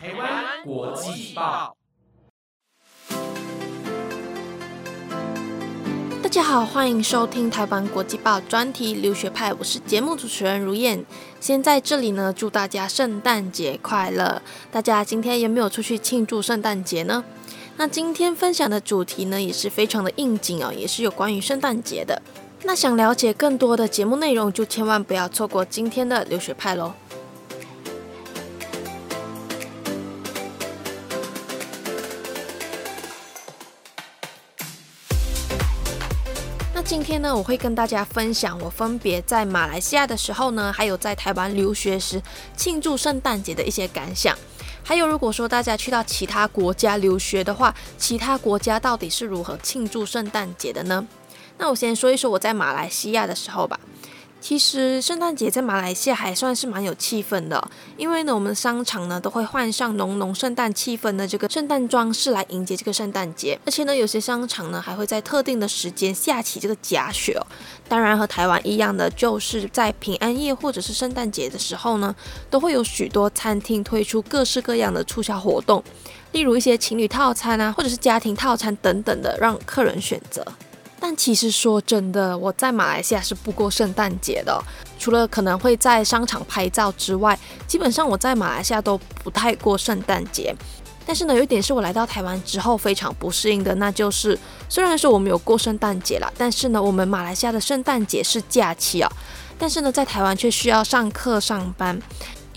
台湾国际报大家好，欢迎收听台湾国际报专题留学派，我是节目主持人如燕。先在这里呢，祝大家圣诞节快乐！大家今天有没有出去庆祝圣诞节呢？那今天分享的主题呢，也是非常的应景哦，也是有关于圣诞节的。那想了解更多的节目内容，就千万不要错过今天的留学派喽。今天呢，我会跟大家分享我分别在马来西亚的时候呢，还有在台湾留学时庆祝圣诞节的一些感想。还有，如果说大家去到其他国家留学的话，其他国家到底是如何庆祝圣诞节的呢？那我先说一说我在马来西亚的时候吧。其实圣诞节在马来西亚还算是蛮有气氛的，因为呢，我们商场呢都会换上浓浓圣诞气氛的这个圣诞装饰来迎接这个圣诞节，而且呢，有些商场呢还会在特定的时间下起这个假雪哦。当然和台湾一样的，就是在平安夜或者是圣诞节的时候呢，都会有许多餐厅推出各式各样的促销活动，例如一些情侣套餐啊，或者是家庭套餐等等的，让客人选择。但其实说真的，我在马来西亚是不过圣诞节的，除了可能会在商场拍照之外，基本上我在马来西亚都不太过圣诞节。但是呢，有一点是我来到台湾之后非常不适应的，那就是虽然说我们有过圣诞节了，但是呢，我们马来西亚的圣诞节是假期啊，但是呢，在台湾却需要上课上班。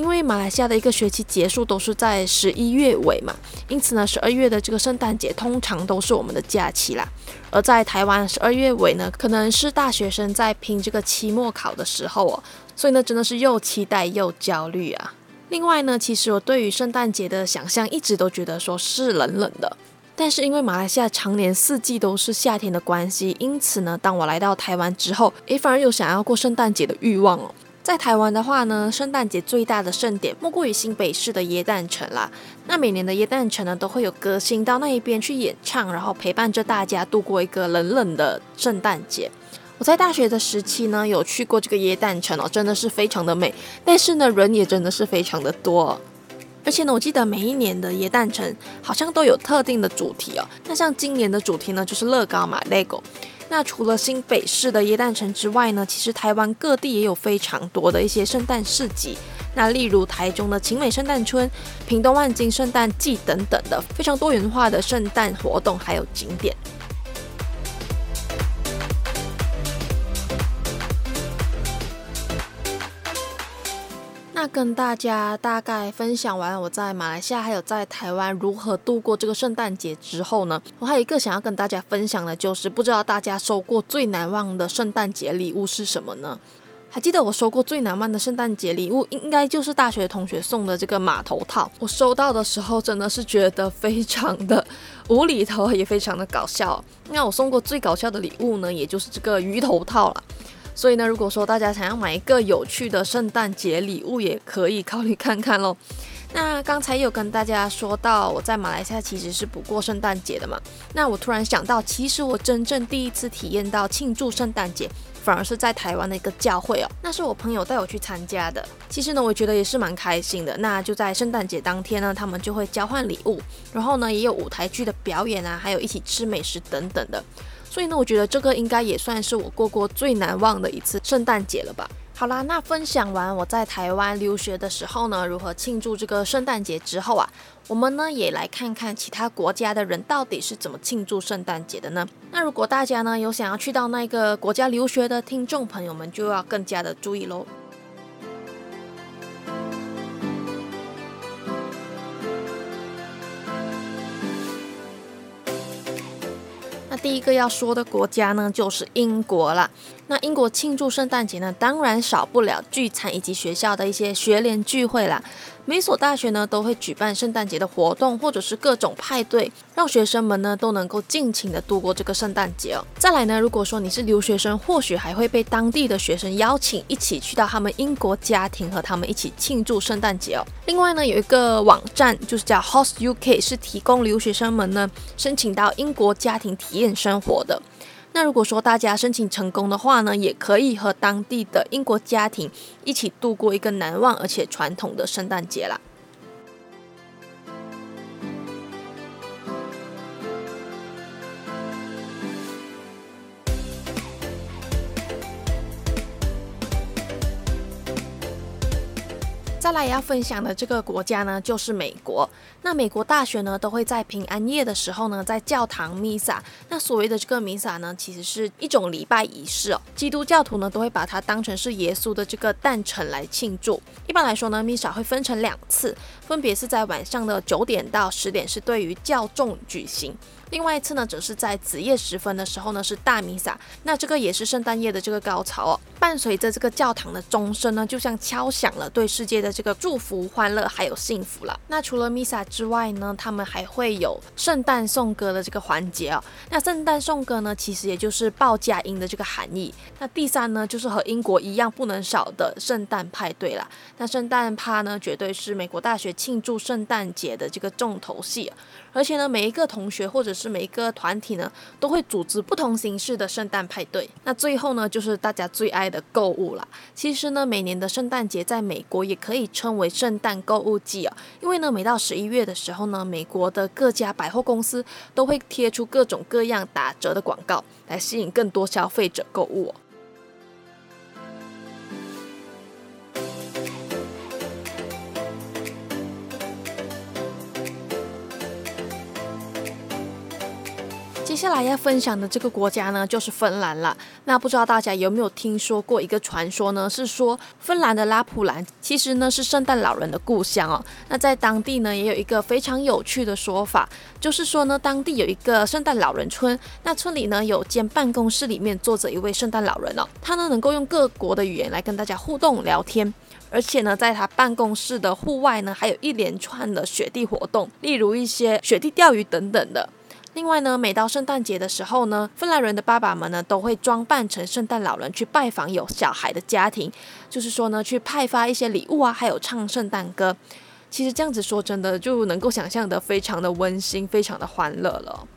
因为马来西亚的一个学期结束都是在十一月尾嘛，因此呢，十二月的这个圣诞节通常都是我们的假期啦。而在台湾十二月尾呢，可能是大学生在拼这个期末考的时候哦，所以呢，真的是又期待又焦虑啊。另外呢，其实我对于圣诞节的想象一直都觉得说是冷冷的，但是因为马来西亚常年四季都是夏天的关系，因此呢，当我来到台湾之后，诶，反而有想要过圣诞节的欲望哦。在台湾的话呢，圣诞节最大的盛典莫过于新北市的耶诞城啦。那每年的耶诞城呢，都会有歌星到那一边去演唱，然后陪伴着大家度过一个冷冷的圣诞节。我在大学的时期呢，有去过这个耶诞城哦，真的是非常的美，但是呢，人也真的是非常的多。而且呢，我记得每一年的耶诞城好像都有特定的主题哦。那像今年的主题呢，就是乐高嘛，LEGO。那除了新北市的耶诞城之外呢，其实台湾各地也有非常多的一些圣诞市集。那例如台中的晴美圣诞村、屏东万金圣诞季等等的非常多元化的圣诞活动还有景点。那跟大家大概分享完我在马来西亚还有在台湾如何度过这个圣诞节之后呢，我还有一个想要跟大家分享的，就是不知道大家收过最难忘的圣诞节礼物是什么呢？还记得我收过最难忘的圣诞节礼物，应该就是大学同学送的这个码头套。我收到的时候真的是觉得非常的无厘头，也非常的搞笑。那我送过最搞笑的礼物呢，也就是这个鱼头套了。所以呢，如果说大家想要买一个有趣的圣诞节礼物，也可以考虑看看喽。那刚才有跟大家说到，我在马来西亚其实是不过圣诞节的嘛。那我突然想到，其实我真正第一次体验到庆祝圣诞节，反而是在台湾的一个教会哦。那是我朋友带我去参加的。其实呢，我觉得也是蛮开心的。那就在圣诞节当天呢，他们就会交换礼物，然后呢，也有舞台剧的表演啊，还有一起吃美食等等的。所以呢，我觉得这个应该也算是我过过最难忘的一次圣诞节了吧。好啦，那分享完我在台湾留学的时候呢，如何庆祝这个圣诞节之后啊，我们呢也来看看其他国家的人到底是怎么庆祝圣诞节的呢？那如果大家呢有想要去到那个国家留学的听众朋友们，就要更加的注意喽。那第一个要说的国家呢，就是英国了。那英国庆祝圣诞节呢，当然少不了聚餐以及学校的一些学联聚会啦。每所大学呢都会举办圣诞节的活动，或者是各种派对，让学生们呢都能够尽情的度过这个圣诞节哦。再来呢，如果说你是留学生，或许还会被当地的学生邀请一起去到他们英国家庭，和他们一起庆祝圣诞节哦。另外呢，有一个网站就是叫 Host UK，是提供留学生们呢申请到英国家庭体验生活的。那如果说大家申请成功的话呢，也可以和当地的英国家庭一起度过一个难忘而且传统的圣诞节啦。再来要分享的这个国家呢，就是美国。那美国大学呢，都会在平安夜的时候呢，在教堂弥撒。那所谓的这个弥撒呢，其实是一种礼拜仪式哦。基督教徒呢，都会把它当成是耶稣的这个诞辰来庆祝。一般来说呢，弥撒会分成两次，分别是在晚上的九点到十点，是对于教众举行。另外一次呢，则是在子夜时分的时候呢，是大弥撒。那这个也是圣诞夜的这个高潮哦。伴随着这个教堂的钟声呢，就像敲响了对世界的这个祝福、欢乐还有幸福了。那除了弥撒之外呢，他们还会有圣诞颂歌的这个环节哦。那圣诞颂歌呢，其实也就是报佳音的这个含义。那第三呢，就是和英国一样不能少的圣诞派对啦。那圣诞趴呢，绝对是美国大学庆祝圣诞节的这个重头戏。而且呢，每一个同学或者是每一个团体呢，都会组织不同形式的圣诞派对。那最后呢，就是大家最爱的购物啦。其实呢，每年的圣诞节在美国也可以称为圣诞购物季啊，因为呢，每到十一月的时候呢，美国的各家百货公司都会贴出各种各样打折的广告，来吸引更多消费者购物。接下来要分享的这个国家呢，就是芬兰了。那不知道大家有没有听说过一个传说呢？是说芬兰的拉普兰其实呢是圣诞老人的故乡哦。那在当地呢也有一个非常有趣的说法，就是说呢当地有一个圣诞老人村，那村里呢有间办公室里面坐着一位圣诞老人哦，他呢能够用各国的语言来跟大家互动聊天，而且呢在他办公室的户外呢还有一连串的雪地活动，例如一些雪地钓鱼等等的。另外呢，每到圣诞节的时候呢，芬兰人的爸爸们呢都会装扮成圣诞老人去拜访有小孩的家庭，就是说呢，去派发一些礼物啊，还有唱圣诞歌。其实这样子说，真的就能够想象的非常的温馨，非常的欢乐了。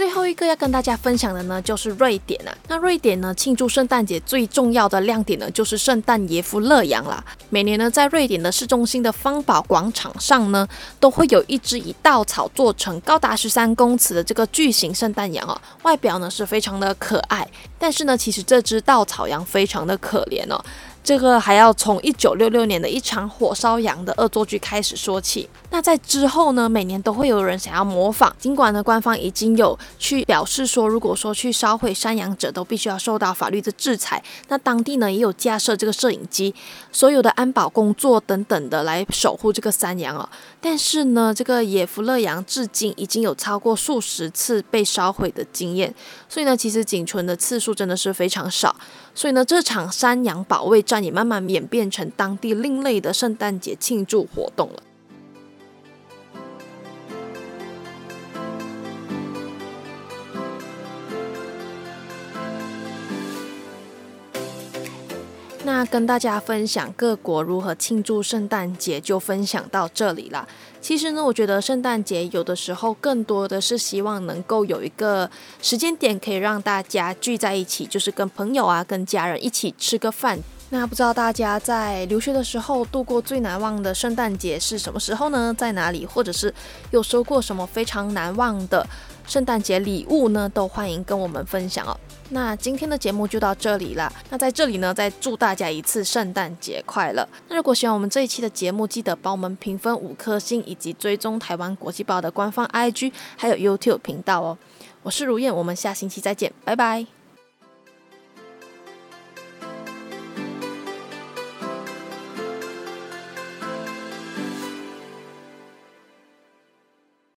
最后一个要跟大家分享的呢，就是瑞典啊。那瑞典呢，庆祝圣诞节最重要的亮点呢，就是圣诞耶夫勒羊啦。每年呢，在瑞典的市中心的方宝广场上呢，都会有一只以稻草做成、高达十三公尺的这个巨型圣诞羊哦。外表呢是非常的可爱，但是呢，其实这只稻草羊非常的可怜哦。这个还要从一九六六年的一场火烧羊的恶作剧开始说起。那在之后呢，每年都会有人想要模仿。尽管呢，官方已经有去表示说，如果说去烧毁山羊者，都必须要受到法律的制裁。那当地呢，也有架设这个摄影机，所有的安保工作等等的来守护这个山羊哦。但是呢，这个野福勒羊至今已经有超过数十次被烧毁的经验，所以呢，其实仅存的次数真的是非常少。所以呢，这场山羊保卫战也慢慢演变成当地另类的圣诞节庆祝活动了。那跟大家分享各国如何庆祝圣诞节，就分享到这里啦。其实呢，我觉得圣诞节有的时候更多的是希望能够有一个时间点，可以让大家聚在一起，就是跟朋友啊、跟家人一起吃个饭。那不知道大家在留学的时候度过最难忘的圣诞节是什么时候呢？在哪里？或者是有收过什么非常难忘的圣诞节礼物呢？都欢迎跟我们分享哦。那今天的节目就到这里了。那在这里呢，再祝大家一次圣诞节快乐。那如果喜欢我们这一期的节目，记得帮我们评分五颗星，以及追踪台湾国际报的官方 IG，还有 YouTube 频道哦。我是如燕，我们下星期再见，拜拜。